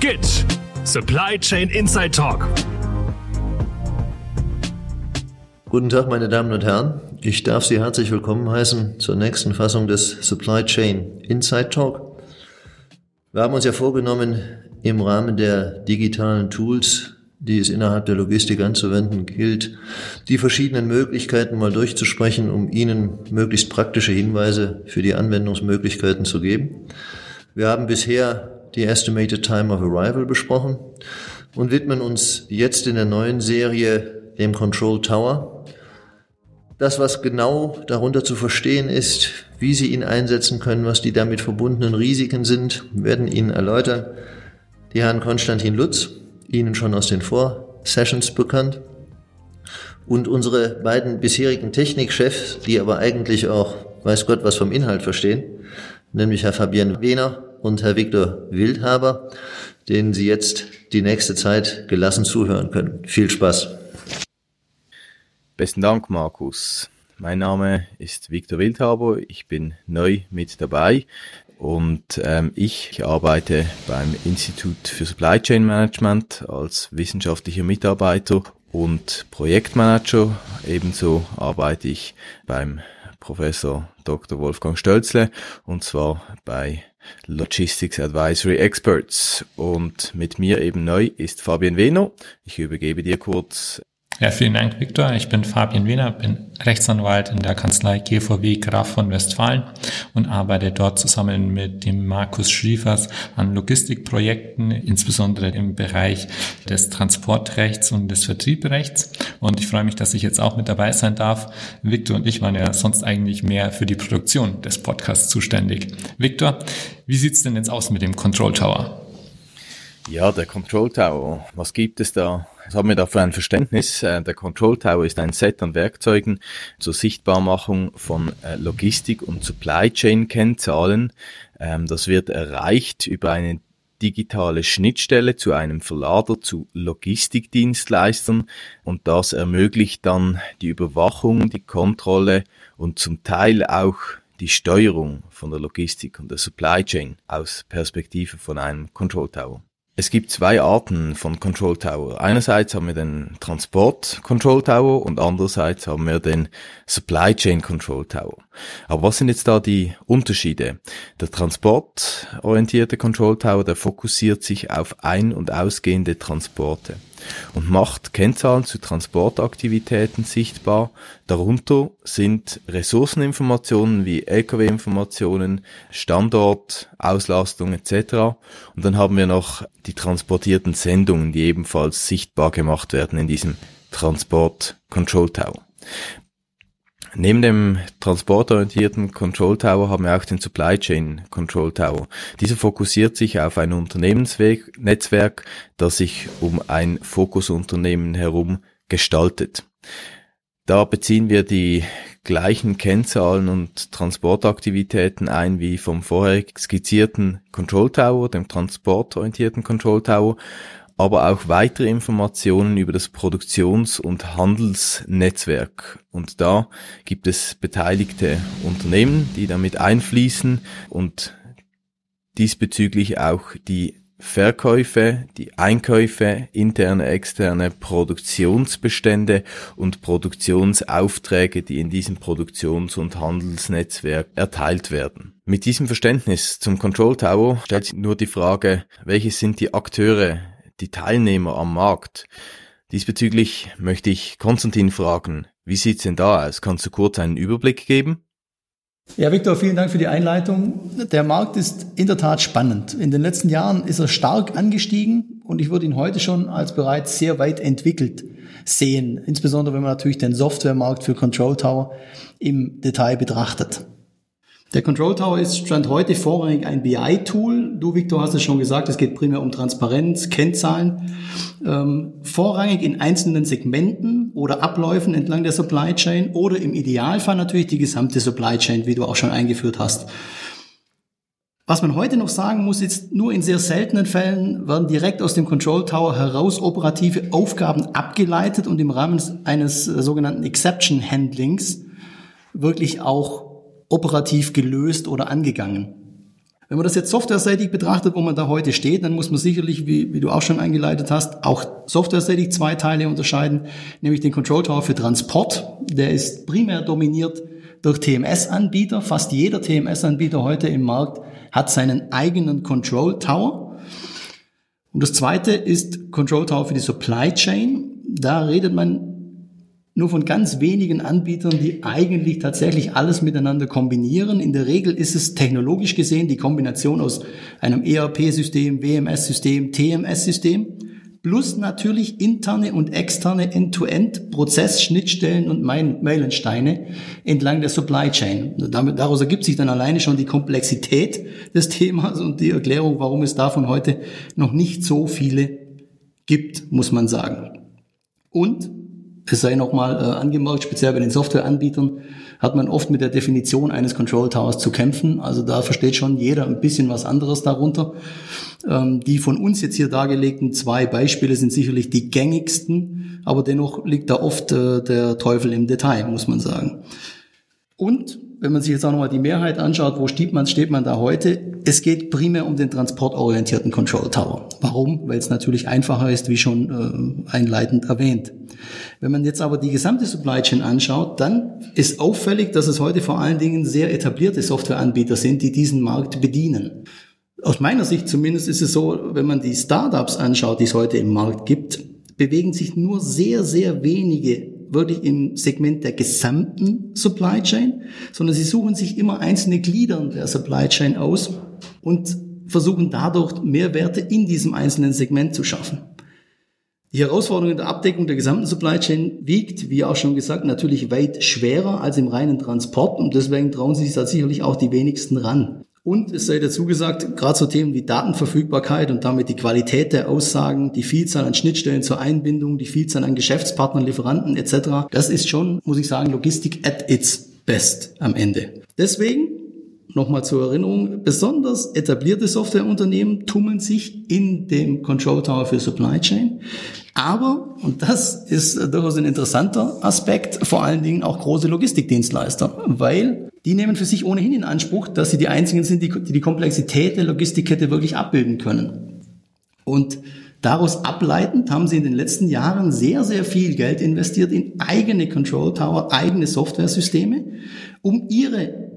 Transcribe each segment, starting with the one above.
Geht's! Supply Chain Inside Talk. Guten Tag, meine Damen und Herren. Ich darf Sie herzlich willkommen heißen zur nächsten Fassung des Supply Chain Inside Talk. Wir haben uns ja vorgenommen, im Rahmen der digitalen Tools, die es innerhalb der Logistik anzuwenden gilt, die verschiedenen Möglichkeiten mal durchzusprechen, um Ihnen möglichst praktische Hinweise für die Anwendungsmöglichkeiten zu geben. Wir haben bisher die Estimated Time of Arrival besprochen und widmen uns jetzt in der neuen Serie dem Control Tower. Das, was genau darunter zu verstehen ist, wie Sie ihn einsetzen können, was die damit verbundenen Risiken sind, werden Ihnen erläutern die Herren Konstantin Lutz, Ihnen schon aus den Vorsessions bekannt, und unsere beiden bisherigen Technikchefs, die aber eigentlich auch, weiß Gott, was vom Inhalt verstehen, nämlich Herr Fabian Wehner und Herr Viktor Wildhaber, denen Sie jetzt die nächste Zeit gelassen zuhören können. Viel Spaß! Besten Dank, Markus. Mein Name ist Viktor Wildhaber. Ich bin neu mit dabei und ähm, ich arbeite beim Institut für Supply Chain Management als wissenschaftlicher Mitarbeiter und Projektmanager. Ebenso arbeite ich beim Professor Dr. Wolfgang Stölzle und zwar bei Logistics Advisory Experts. Und mit mir eben neu ist Fabian Wehner. Ich übergebe dir kurz ja, vielen Dank, Viktor. Ich bin Fabian Wiener, bin Rechtsanwalt in der Kanzlei GVW Graf von Westfalen und arbeite dort zusammen mit dem Markus Schriefers an Logistikprojekten, insbesondere im Bereich des Transportrechts und des Vertriebrechts. Und ich freue mich, dass ich jetzt auch mit dabei sein darf. Viktor und ich waren ja sonst eigentlich mehr für die Produktion des Podcasts zuständig. Viktor, wie sieht's denn jetzt aus mit dem Control Tower? Ja, der Control Tower. Was gibt es da? Was haben wir da für ein Verständnis? Äh, der Control Tower ist ein Set an Werkzeugen zur Sichtbarmachung von äh, Logistik und Supply Chain Kennzahlen. Ähm, das wird erreicht über eine digitale Schnittstelle zu einem Verlader zu Logistikdienstleistern und das ermöglicht dann die Überwachung, die Kontrolle und zum Teil auch die Steuerung von der Logistik und der Supply Chain aus Perspektive von einem Control Tower. Es gibt zwei Arten von Control Tower. Einerseits haben wir den Transport Control Tower und andererseits haben wir den Supply Chain Control Tower. Aber was sind jetzt da die Unterschiede? Der transportorientierte Control Tower, der fokussiert sich auf ein- und ausgehende Transporte und macht Kennzahlen zu Transportaktivitäten sichtbar. Darunter sind Ressourceninformationen wie Lkw-Informationen, Standort, Auslastung etc. Und dann haben wir noch die transportierten Sendungen, die ebenfalls sichtbar gemacht werden in diesem Transport Control Tower. Neben dem transportorientierten Control Tower haben wir auch den Supply Chain Control Tower. Dieser fokussiert sich auf ein Unternehmensnetzwerk, das sich um ein Fokusunternehmen herum gestaltet. Da beziehen wir die gleichen Kennzahlen und Transportaktivitäten ein wie vom vorher skizzierten Control Tower, dem transportorientierten Control Tower, aber auch weitere Informationen über das Produktions- und Handelsnetzwerk. Und da gibt es beteiligte Unternehmen, die damit einfließen und diesbezüglich auch die Verkäufe, die Einkäufe, interne, externe Produktionsbestände und Produktionsaufträge, die in diesem Produktions- und Handelsnetzwerk erteilt werden. Mit diesem Verständnis zum Control Tower stellt sich nur die Frage, welche sind die Akteure, die Teilnehmer am Markt. Diesbezüglich möchte ich Konstantin fragen, wie sieht's denn da aus? Kannst du kurz einen Überblick geben? Ja, Viktor, vielen Dank für die Einleitung. Der Markt ist in der Tat spannend. In den letzten Jahren ist er stark angestiegen und ich würde ihn heute schon als bereits sehr weit entwickelt sehen, insbesondere wenn man natürlich den Softwaremarkt für Control Tower im Detail betrachtet. Der Control Tower ist Stand heute vorrangig ein BI-Tool. Du, Victor, hast es schon gesagt, es geht primär um Transparenz, Kennzahlen. Ähm, vorrangig in einzelnen Segmenten oder Abläufen entlang der Supply Chain oder im Idealfall natürlich die gesamte Supply Chain, wie du auch schon eingeführt hast. Was man heute noch sagen muss, ist nur in sehr seltenen Fällen werden direkt aus dem Control Tower heraus operative Aufgaben abgeleitet und im Rahmen eines äh, sogenannten Exception Handlings wirklich auch operativ gelöst oder angegangen. Wenn man das jetzt softwareseitig betrachtet, wo man da heute steht, dann muss man sicherlich, wie, wie du auch schon eingeleitet hast, auch softwareseitig zwei Teile unterscheiden, nämlich den Control Tower für Transport. Der ist primär dominiert durch TMS-Anbieter. Fast jeder TMS-Anbieter heute im Markt hat seinen eigenen Control Tower. Und das zweite ist Control Tower für die Supply Chain. Da redet man nur von ganz wenigen Anbietern, die eigentlich tatsächlich alles miteinander kombinieren. In der Regel ist es technologisch gesehen die Kombination aus einem ERP-System, WMS-System, TMS-System plus natürlich interne und externe End-to-End-Prozessschnittstellen und Meilensteine entlang der Supply Chain. Damit, daraus ergibt sich dann alleine schon die Komplexität des Themas und die Erklärung, warum es davon heute noch nicht so viele gibt, muss man sagen. Und es sei nochmal äh, angemerkt, speziell bei den Softwareanbietern hat man oft mit der Definition eines Control Towers zu kämpfen. Also da versteht schon jeder ein bisschen was anderes darunter. Ähm, die von uns jetzt hier dargelegten zwei Beispiele sind sicherlich die gängigsten, aber dennoch liegt da oft äh, der Teufel im Detail, muss man sagen. Und wenn man sich jetzt auch nochmal die Mehrheit anschaut, wo steht man, steht man da heute? Es geht primär um den transportorientierten Control Tower. Warum? Weil es natürlich einfacher ist, wie schon äh, einleitend erwähnt. Wenn man jetzt aber die gesamte Supply Chain anschaut, dann ist auffällig, dass es heute vor allen Dingen sehr etablierte Softwareanbieter sind, die diesen Markt bedienen. Aus meiner Sicht zumindest ist es so, wenn man die Startups anschaut, die es heute im Markt gibt, bewegen sich nur sehr, sehr wenige wirklich im Segment der gesamten Supply Chain, sondern sie suchen sich immer einzelne Gliedern der Supply Chain aus und versuchen dadurch Mehrwerte in diesem einzelnen Segment zu schaffen. Die Herausforderung in der Abdeckung der gesamten Supply Chain wiegt, wie auch schon gesagt, natürlich weit schwerer als im reinen Transport und deswegen trauen sich da sicherlich auch die wenigsten ran. Und es sei dazu gesagt, gerade so Themen wie Datenverfügbarkeit und damit die Qualität der Aussagen, die Vielzahl an Schnittstellen zur Einbindung, die Vielzahl an Geschäftspartnern, Lieferanten etc., das ist schon, muss ich sagen, Logistik at its best am Ende. Deswegen Nochmal zur Erinnerung, besonders etablierte Softwareunternehmen tummeln sich in dem Control Tower für Supply Chain. Aber, und das ist durchaus ein interessanter Aspekt, vor allen Dingen auch große Logistikdienstleister, weil die nehmen für sich ohnehin in Anspruch, dass sie die einzigen sind, die die, die Komplexität der Logistikkette wirklich abbilden können. Und daraus ableitend haben sie in den letzten Jahren sehr, sehr viel Geld investiert in eigene Control Tower, eigene Softwaresysteme, um ihre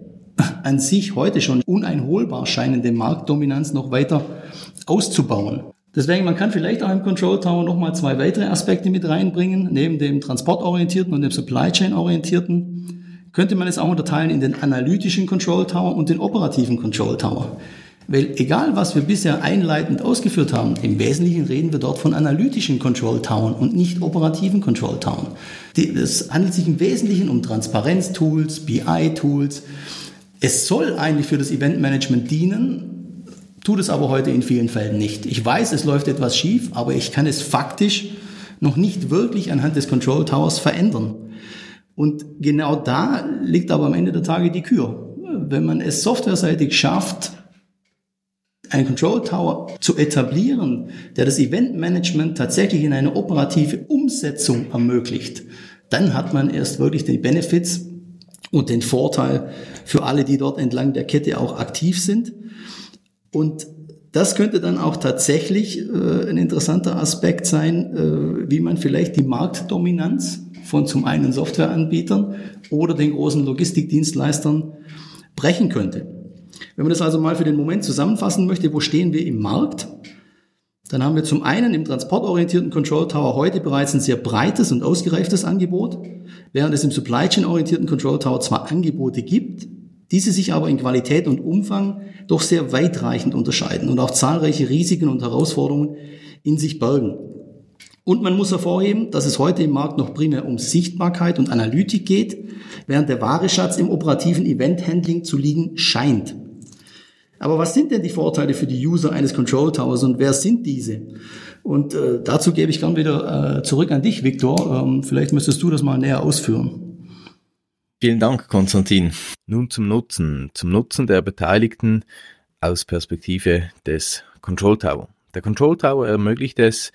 an sich heute schon uneinholbar scheinende Marktdominanz noch weiter auszubauen. Deswegen, man kann vielleicht auch im Control Tower nochmal zwei weitere Aspekte mit reinbringen, neben dem transportorientierten und dem Supply Chain orientierten könnte man es auch unterteilen in den analytischen Control Tower und den operativen Control Tower. Weil egal, was wir bisher einleitend ausgeführt haben, im Wesentlichen reden wir dort von analytischen Control Towern und nicht operativen Control Towern. Es handelt sich im Wesentlichen um Transparenz-Tools, BI-Tools. Es soll eigentlich für das Eventmanagement dienen, tut es aber heute in vielen Fällen nicht. Ich weiß, es läuft etwas schief, aber ich kann es faktisch noch nicht wirklich anhand des Control Towers verändern. Und genau da liegt aber am Ende der Tage die Kür. Wenn man es softwareseitig schafft, einen Control Tower zu etablieren, der das Event Management tatsächlich in eine operative Umsetzung ermöglicht, dann hat man erst wirklich die Benefits und den Vorteil für alle, die dort entlang der Kette auch aktiv sind. Und das könnte dann auch tatsächlich äh, ein interessanter Aspekt sein, äh, wie man vielleicht die Marktdominanz von zum einen Softwareanbietern oder den großen Logistikdienstleistern brechen könnte. Wenn man das also mal für den Moment zusammenfassen möchte, wo stehen wir im Markt? Dann haben wir zum einen im transportorientierten Control Tower heute bereits ein sehr breites und ausgereiftes Angebot, während es im Supply Chain orientierten Control Tower zwar Angebote gibt, diese sich aber in Qualität und Umfang doch sehr weitreichend unterscheiden und auch zahlreiche Risiken und Herausforderungen in sich bergen. Und man muss hervorheben, dass es heute im Markt noch primär um Sichtbarkeit und Analytik geht, während der wahre Schatz im operativen Event-Handling zu liegen scheint. Aber was sind denn die Vorteile für die User eines Control Towers und wer sind diese? Und äh, dazu gebe ich gern wieder äh, zurück an dich, Viktor. Ähm, vielleicht müsstest du das mal näher ausführen. Vielen Dank, Konstantin. Nun zum Nutzen, zum Nutzen der Beteiligten aus Perspektive des Control Tower. Der Control Tower ermöglicht es,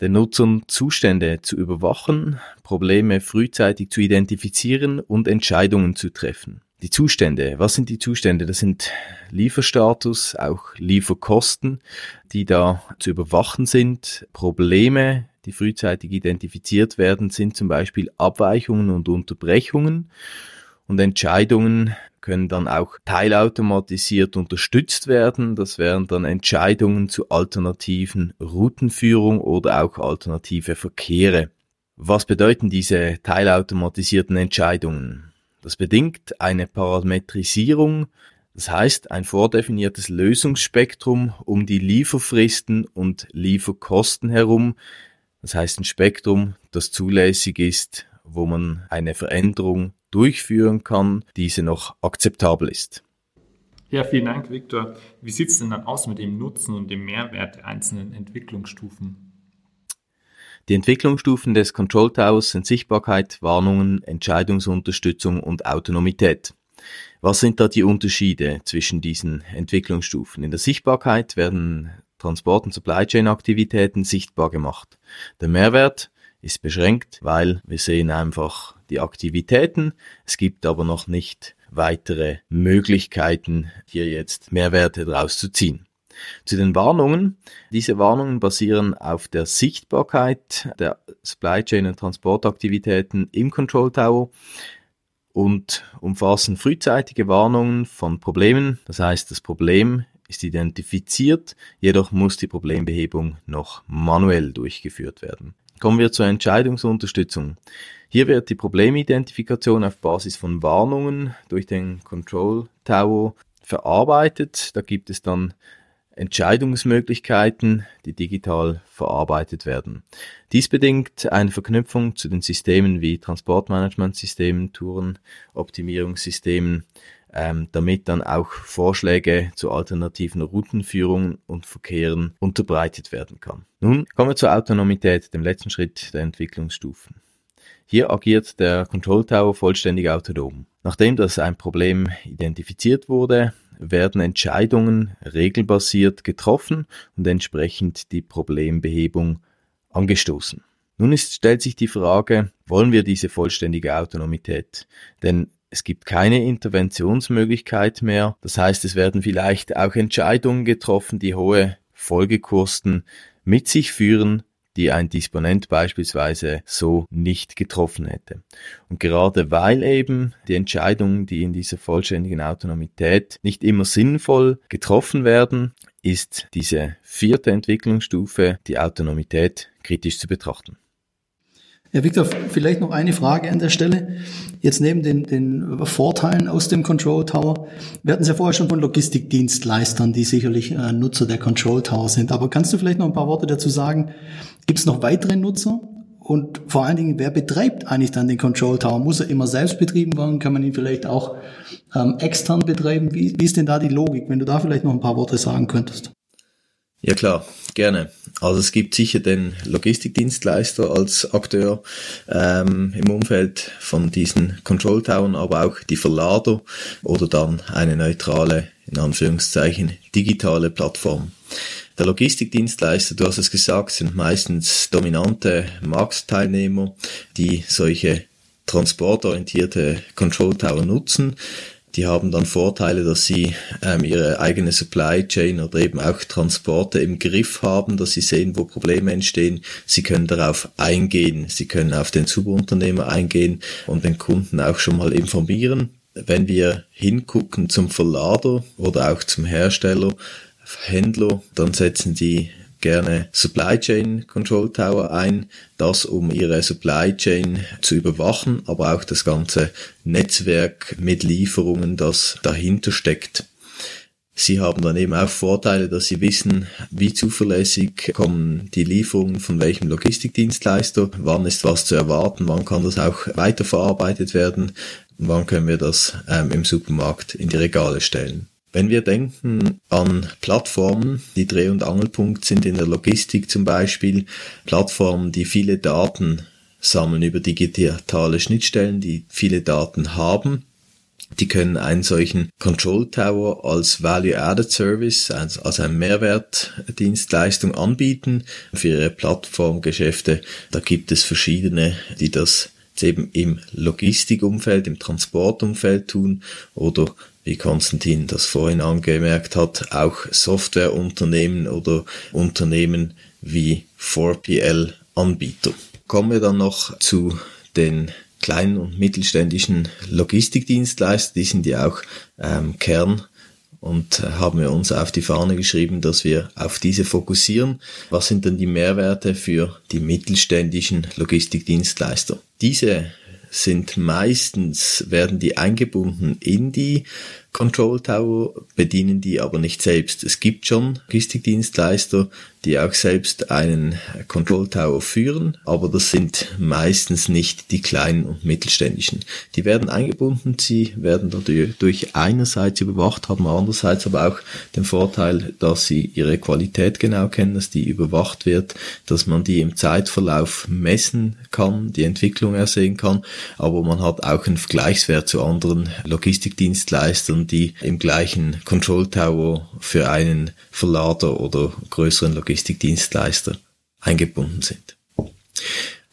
den Nutzern Zustände zu überwachen, Probleme frühzeitig zu identifizieren und Entscheidungen zu treffen. Die Zustände. Was sind die Zustände? Das sind Lieferstatus, auch Lieferkosten, die da zu überwachen sind. Probleme, die frühzeitig identifiziert werden, sind zum Beispiel Abweichungen und Unterbrechungen. Und Entscheidungen können dann auch teilautomatisiert unterstützt werden. Das wären dann Entscheidungen zu alternativen Routenführung oder auch alternative Verkehre. Was bedeuten diese teilautomatisierten Entscheidungen? Das bedingt eine Parametrisierung, das heißt ein vordefiniertes Lösungsspektrum um die Lieferfristen und Lieferkosten herum. Das heißt ein Spektrum, das zulässig ist, wo man eine Veränderung durchführen kann, diese noch akzeptabel ist. Ja, vielen Dank, Viktor. Wie sieht es denn dann aus mit dem Nutzen und dem Mehrwert der einzelnen Entwicklungsstufen? Die Entwicklungsstufen des Control Towers sind Sichtbarkeit, Warnungen, Entscheidungsunterstützung und Autonomität. Was sind da die Unterschiede zwischen diesen Entwicklungsstufen? In der Sichtbarkeit werden Transport- und Supply Chain Aktivitäten sichtbar gemacht. Der Mehrwert ist beschränkt, weil wir sehen einfach die Aktivitäten. Es gibt aber noch nicht weitere Möglichkeiten, hier jetzt Mehrwerte daraus zu ziehen. Zu den Warnungen. Diese Warnungen basieren auf der Sichtbarkeit der Supply Chain und Transportaktivitäten im Control Tower und umfassen frühzeitige Warnungen von Problemen. Das heißt, das Problem ist identifiziert, jedoch muss die Problembehebung noch manuell durchgeführt werden. Kommen wir zur Entscheidungsunterstützung. Hier wird die Problemidentifikation auf Basis von Warnungen durch den Control Tower verarbeitet. Da gibt es dann Entscheidungsmöglichkeiten, die digital verarbeitet werden. Dies bedingt eine Verknüpfung zu den Systemen wie Transportmanagementsystemen, Tourenoptimierungssystemen, ähm, damit dann auch Vorschläge zu alternativen Routenführungen und Verkehren unterbreitet werden kann. Nun kommen wir zur Autonomität, dem letzten Schritt der Entwicklungsstufen. Hier agiert der Control Tower vollständig autonom. Nachdem das ein Problem identifiziert wurde, werden Entscheidungen regelbasiert getroffen und entsprechend die Problembehebung angestoßen. Nun ist, stellt sich die Frage, wollen wir diese vollständige Autonomität? Denn es gibt keine Interventionsmöglichkeit mehr. Das heißt, es werden vielleicht auch Entscheidungen getroffen, die hohe Folgekosten mit sich führen, die ein Disponent beispielsweise so nicht getroffen hätte. Und gerade weil eben die Entscheidungen, die in dieser vollständigen Autonomität nicht immer sinnvoll getroffen werden, ist diese vierte Entwicklungsstufe, die Autonomität, kritisch zu betrachten. Ja, Victor, vielleicht noch eine Frage an der Stelle. Jetzt neben den, den Vorteilen aus dem Control Tower, wir hatten es ja vorher schon von Logistikdienstleistern, die sicherlich äh, Nutzer der Control Tower sind. Aber kannst du vielleicht noch ein paar Worte dazu sagen? Gibt es noch weitere Nutzer? Und vor allen Dingen, wer betreibt eigentlich dann den Control Tower? Muss er immer selbst betrieben werden? Kann man ihn vielleicht auch ähm, extern betreiben? Wie, wie ist denn da die Logik? Wenn du da vielleicht noch ein paar Worte sagen könntest. Ja klar, gerne. Also es gibt sicher den Logistikdienstleister als Akteur ähm, im Umfeld von diesen Control Towern, aber auch die Verlader oder dann eine neutrale, in Anführungszeichen, digitale Plattform. Der Logistikdienstleister, du hast es gesagt, sind meistens dominante Marktteilnehmer, die solche transportorientierte Control Tower nutzen. Die haben dann Vorteile, dass sie ähm, ihre eigene Supply Chain oder eben auch Transporte im Griff haben, dass sie sehen, wo Probleme entstehen. Sie können darauf eingehen, sie können auf den Subunternehmer eingehen und den Kunden auch schon mal informieren. Wenn wir hingucken zum Verlader oder auch zum Hersteller, Händler, dann setzen die gerne Supply Chain Control Tower ein, das um ihre Supply Chain zu überwachen, aber auch das ganze Netzwerk mit Lieferungen, das dahinter steckt. Sie haben dann eben auch Vorteile, dass Sie wissen, wie zuverlässig kommen die Lieferungen von welchem Logistikdienstleister, wann ist was zu erwarten, wann kann das auch weiterverarbeitet werden, wann können wir das ähm, im Supermarkt in die Regale stellen. Wenn wir denken an Plattformen, die Dreh- und Angelpunkt sind in der Logistik zum Beispiel, Plattformen, die viele Daten sammeln über digitale Schnittstellen, die viele Daten haben, die können einen solchen Control Tower als Value-Added Service, also als eine Mehrwertdienstleistung anbieten für ihre Plattformgeschäfte. Da gibt es verschiedene, die das eben im Logistikumfeld, im Transportumfeld tun oder wie Konstantin das vorhin angemerkt hat, auch Softwareunternehmen oder Unternehmen wie 4PL Anbieter. Kommen wir dann noch zu den kleinen und mittelständischen Logistikdienstleister, die sind ja auch ähm, Kern und haben wir uns auf die Fahne geschrieben, dass wir auf diese fokussieren. Was sind denn die Mehrwerte für die mittelständischen Logistikdienstleister? Diese sind meistens, werden die eingebunden in die Control Tower, bedienen die aber nicht selbst. Es gibt schon Logistikdienstleister, die auch selbst einen Control Tower führen, aber das sind meistens nicht die kleinen und mittelständischen. Die werden eingebunden, sie werden dadurch einerseits überwacht, haben andererseits aber auch den Vorteil, dass sie ihre Qualität genau kennen, dass die überwacht wird, dass man die im Zeitverlauf messen kann, die Entwicklung ersehen kann, aber man hat auch einen Vergleichswert zu anderen Logistikdienstleistern, die im gleichen Control Tower für einen Verlader oder größeren Logistikdienstleister eingebunden sind.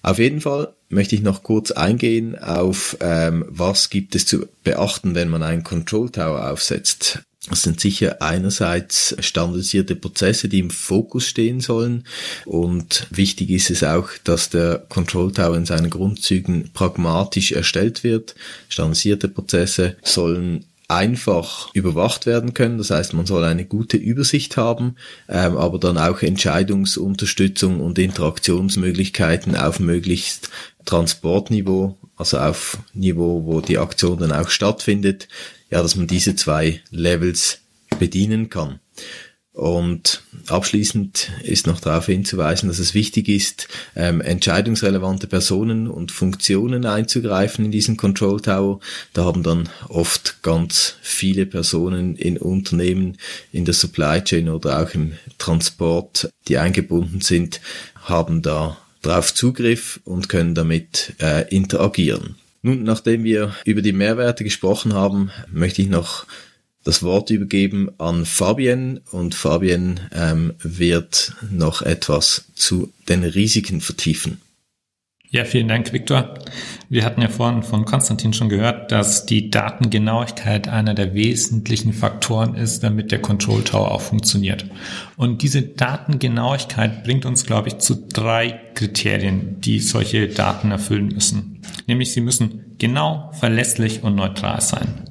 Auf jeden Fall möchte ich noch kurz eingehen auf, ähm, was gibt es zu beachten, wenn man einen Control Tower aufsetzt. Das sind sicher einerseits standardisierte Prozesse, die im Fokus stehen sollen. Und wichtig ist es auch, dass der Control Tower in seinen Grundzügen pragmatisch erstellt wird. Standardisierte Prozesse sollen einfach überwacht werden können. Das heißt, man soll eine gute Übersicht haben, ähm, aber dann auch Entscheidungsunterstützung und Interaktionsmöglichkeiten auf möglichst Transportniveau, also auf Niveau, wo die Aktion dann auch stattfindet, ja, dass man diese zwei Levels bedienen kann. Und abschließend ist noch darauf hinzuweisen, dass es wichtig ist, ähm, entscheidungsrelevante Personen und Funktionen einzugreifen in diesen Control Tower. Da haben dann oft ganz viele Personen in Unternehmen, in der Supply Chain oder auch im Transport, die eingebunden sind, haben da drauf Zugriff und können damit äh, interagieren. Nun, nachdem wir über die Mehrwerte gesprochen haben, möchte ich noch das Wort übergeben an Fabien und Fabien ähm, wird noch etwas zu den Risiken vertiefen. Ja, vielen Dank, Viktor. Wir hatten ja vorhin von Konstantin schon gehört, dass die Datengenauigkeit einer der wesentlichen Faktoren ist, damit der Control Tower auch funktioniert. Und diese Datengenauigkeit bringt uns, glaube ich, zu drei Kriterien, die solche Daten erfüllen müssen. Nämlich sie müssen genau, verlässlich und neutral sein.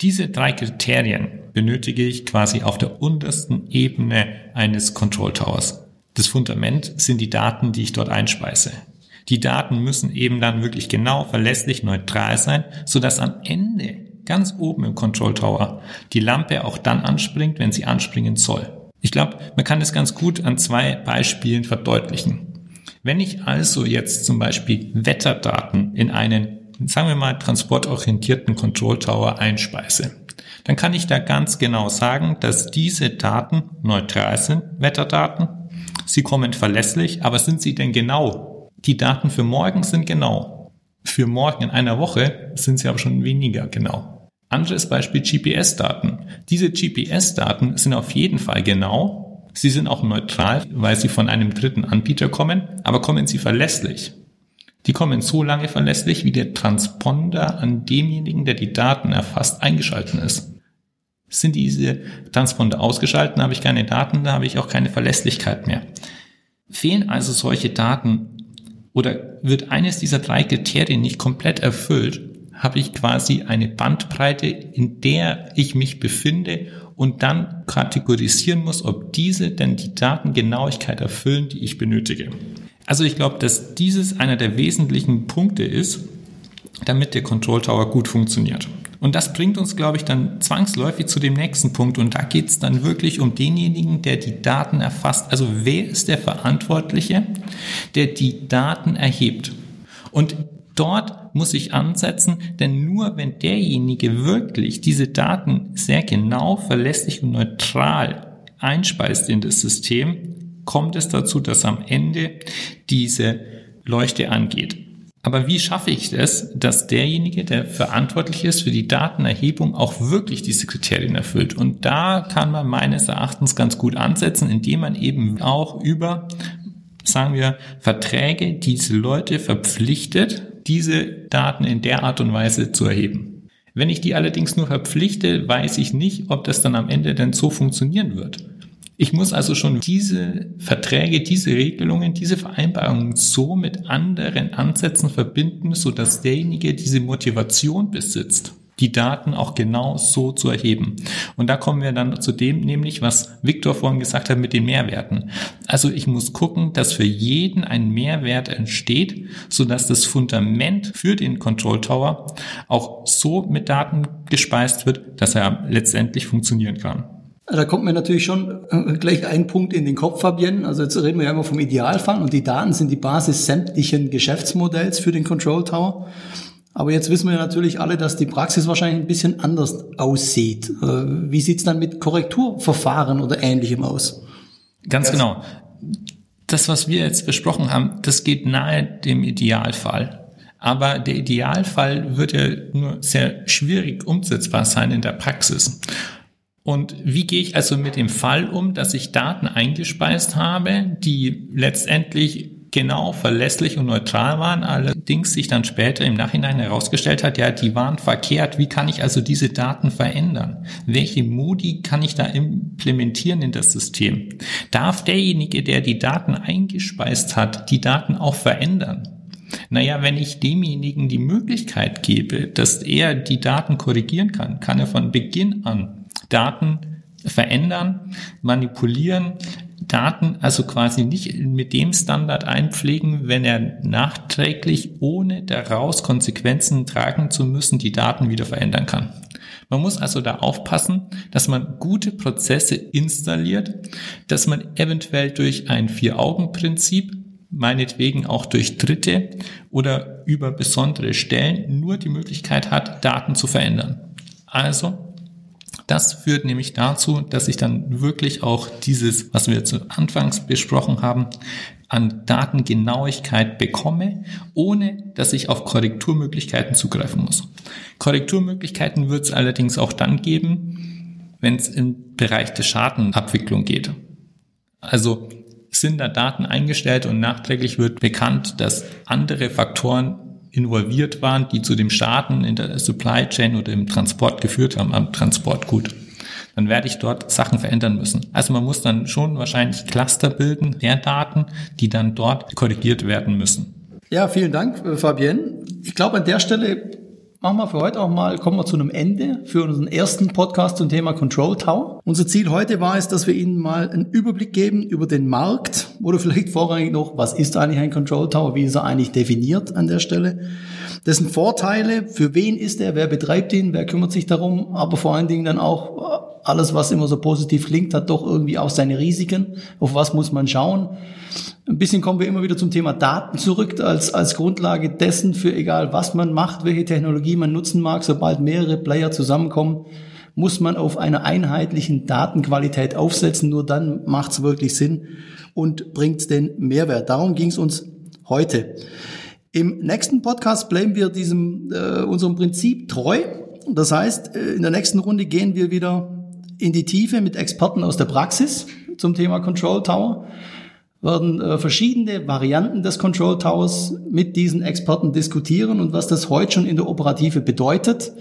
Diese drei Kriterien benötige ich quasi auf der untersten Ebene eines Control Towers. Das Fundament sind die Daten, die ich dort einspeise. Die Daten müssen eben dann wirklich genau, verlässlich, neutral sein, sodass am Ende ganz oben im Control Tower die Lampe auch dann anspringt, wenn sie anspringen soll. Ich glaube, man kann es ganz gut an zwei Beispielen verdeutlichen. Wenn ich also jetzt zum Beispiel Wetterdaten in einen sagen wir mal, transportorientierten Control Tower einspeise, dann kann ich da ganz genau sagen, dass diese Daten neutral sind, Wetterdaten. Sie kommen verlässlich, aber sind sie denn genau? Die Daten für morgen sind genau. Für morgen in einer Woche sind sie aber schon weniger genau. Anderes Beispiel GPS-Daten. Diese GPS-Daten sind auf jeden Fall genau. Sie sind auch neutral, weil sie von einem dritten Anbieter kommen, aber kommen sie verlässlich? Die kommen so lange verlässlich, wie der Transponder an demjenigen, der die Daten erfasst, eingeschalten ist. Sind diese Transponder ausgeschaltet, habe ich keine Daten, da habe ich auch keine Verlässlichkeit mehr. Fehlen also solche Daten oder wird eines dieser drei Kriterien nicht komplett erfüllt, habe ich quasi eine Bandbreite, in der ich mich befinde und dann kategorisieren muss, ob diese denn die Datengenauigkeit erfüllen, die ich benötige. Also ich glaube, dass dieses einer der wesentlichen Punkte ist, damit der Control Tower gut funktioniert. Und das bringt uns, glaube ich, dann zwangsläufig zu dem nächsten Punkt. Und da geht es dann wirklich um denjenigen, der die Daten erfasst. Also wer ist der Verantwortliche, der die Daten erhebt? Und dort muss ich ansetzen, denn nur wenn derjenige wirklich diese Daten sehr genau, verlässlich und neutral einspeist in das System, kommt es dazu, dass am Ende diese Leuchte angeht. Aber wie schaffe ich es, dass derjenige, der verantwortlich ist für die Datenerhebung, auch wirklich diese Kriterien erfüllt? Und da kann man meines Erachtens ganz gut ansetzen, indem man eben auch über, sagen wir, Verträge diese Leute verpflichtet, diese Daten in der Art und Weise zu erheben. Wenn ich die allerdings nur verpflichte, weiß ich nicht, ob das dann am Ende denn so funktionieren wird. Ich muss also schon diese Verträge, diese Regelungen, diese Vereinbarungen so mit anderen Ansätzen verbinden, so dass derjenige diese Motivation besitzt die Daten auch genau so zu erheben. Und da kommen wir dann zu dem, nämlich was Viktor vorhin gesagt hat mit den Mehrwerten. Also ich muss gucken, dass für jeden ein Mehrwert entsteht, so dass das Fundament für den Control Tower auch so mit Daten gespeist wird, dass er letztendlich funktionieren kann. Da kommt mir natürlich schon äh, gleich ein Punkt in den Kopf, Fabienne. Also jetzt reden wir ja immer vom Idealfall und die Daten sind die Basis sämtlichen Geschäftsmodells für den Control Tower. Aber jetzt wissen wir natürlich alle, dass die Praxis wahrscheinlich ein bisschen anders aussieht. Äh, wie sieht's dann mit Korrekturverfahren oder Ähnlichem aus? Ganz genau. Das, was wir jetzt besprochen haben, das geht nahe dem Idealfall. Aber der Idealfall wird ja nur sehr schwierig umsetzbar sein in der Praxis. Und wie gehe ich also mit dem Fall um, dass ich Daten eingespeist habe, die letztendlich genau, verlässlich und neutral waren, allerdings sich dann später im Nachhinein herausgestellt hat, ja, die waren verkehrt. Wie kann ich also diese Daten verändern? Welche Modi kann ich da implementieren in das System? Darf derjenige, der die Daten eingespeist hat, die Daten auch verändern? Naja, wenn ich demjenigen die Möglichkeit gebe, dass er die Daten korrigieren kann, kann er von Beginn an Daten verändern, manipulieren, Daten also quasi nicht mit dem Standard einpflegen, wenn er nachträglich, ohne daraus Konsequenzen tragen zu müssen, die Daten wieder verändern kann. Man muss also da aufpassen, dass man gute Prozesse installiert, dass man eventuell durch ein Vier-Augen-Prinzip, meinetwegen auch durch Dritte oder über besondere Stellen nur die Möglichkeit hat, Daten zu verändern. Also das führt nämlich dazu, dass ich dann wirklich auch dieses, was wir zu Anfangs besprochen haben, an Datengenauigkeit bekomme, ohne dass ich auf Korrekturmöglichkeiten zugreifen muss. Korrekturmöglichkeiten wird es allerdings auch dann geben, wenn es im Bereich der Schadenabwicklung geht. Also sind da Daten eingestellt und nachträglich wird bekannt, dass andere Faktoren involviert waren, die zu dem Schaden in der Supply Chain oder im Transport geführt haben, am Transportgut. Dann werde ich dort Sachen verändern müssen. Also man muss dann schon wahrscheinlich Cluster bilden der Daten, die dann dort korrigiert werden müssen. Ja, vielen Dank, äh, Fabienne. Ich glaube, an der Stelle machen wir für heute auch mal, kommen wir zu einem Ende für unseren ersten Podcast zum Thema Control Tower. Unser Ziel heute war es, dass wir Ihnen mal einen Überblick geben über den Markt oder vielleicht vorrangig noch, was ist eigentlich ein Control Tower, wie ist er eigentlich definiert an der Stelle. Dessen Vorteile, für wen ist er, wer betreibt ihn, wer kümmert sich darum, aber vor allen Dingen dann auch alles, was immer so positiv klingt, hat doch irgendwie auch seine Risiken. Auf was muss man schauen? Ein bisschen kommen wir immer wieder zum Thema Daten zurück, als, als Grundlage dessen für egal was man macht, welche Technologie man nutzen mag, sobald mehrere Player zusammenkommen, muss man auf einer einheitlichen Datenqualität aufsetzen. Nur dann macht es wirklich Sinn und bringt den Mehrwert. Darum ging es uns heute. Im nächsten Podcast bleiben wir diesem äh, unserem Prinzip treu. Das heißt, äh, in der nächsten Runde gehen wir wieder in die Tiefe mit Experten aus der Praxis zum Thema Control Tower werden äh, verschiedene Varianten des Control Towers mit diesen Experten diskutieren und was das heute schon in der Operative bedeutet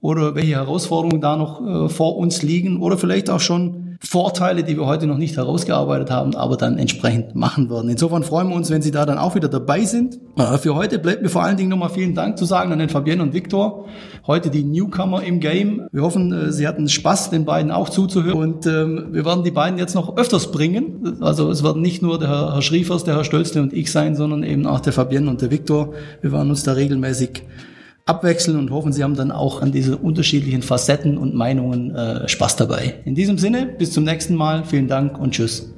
oder welche Herausforderungen da noch äh, vor uns liegen oder vielleicht auch schon Vorteile, die wir heute noch nicht herausgearbeitet haben, aber dann entsprechend machen werden. Insofern freuen wir uns, wenn Sie da dann auch wieder dabei sind. Äh, für heute bleibt mir vor allen Dingen nochmal vielen Dank zu sagen an den Fabienne und Viktor. Heute die Newcomer im Game. Wir hoffen, äh, Sie hatten Spaß, den beiden auch zuzuhören. Und ähm, wir werden die beiden jetzt noch öfters bringen. Also es werden nicht nur der Herr, Herr Schriefers, der Herr Stölzle und ich sein, sondern eben auch der Fabienne und der Viktor. Wir werden uns da regelmäßig abwechseln und hoffen, Sie haben dann auch an diese unterschiedlichen Facetten und Meinungen äh, Spaß dabei. In diesem Sinne, bis zum nächsten Mal. Vielen Dank und tschüss.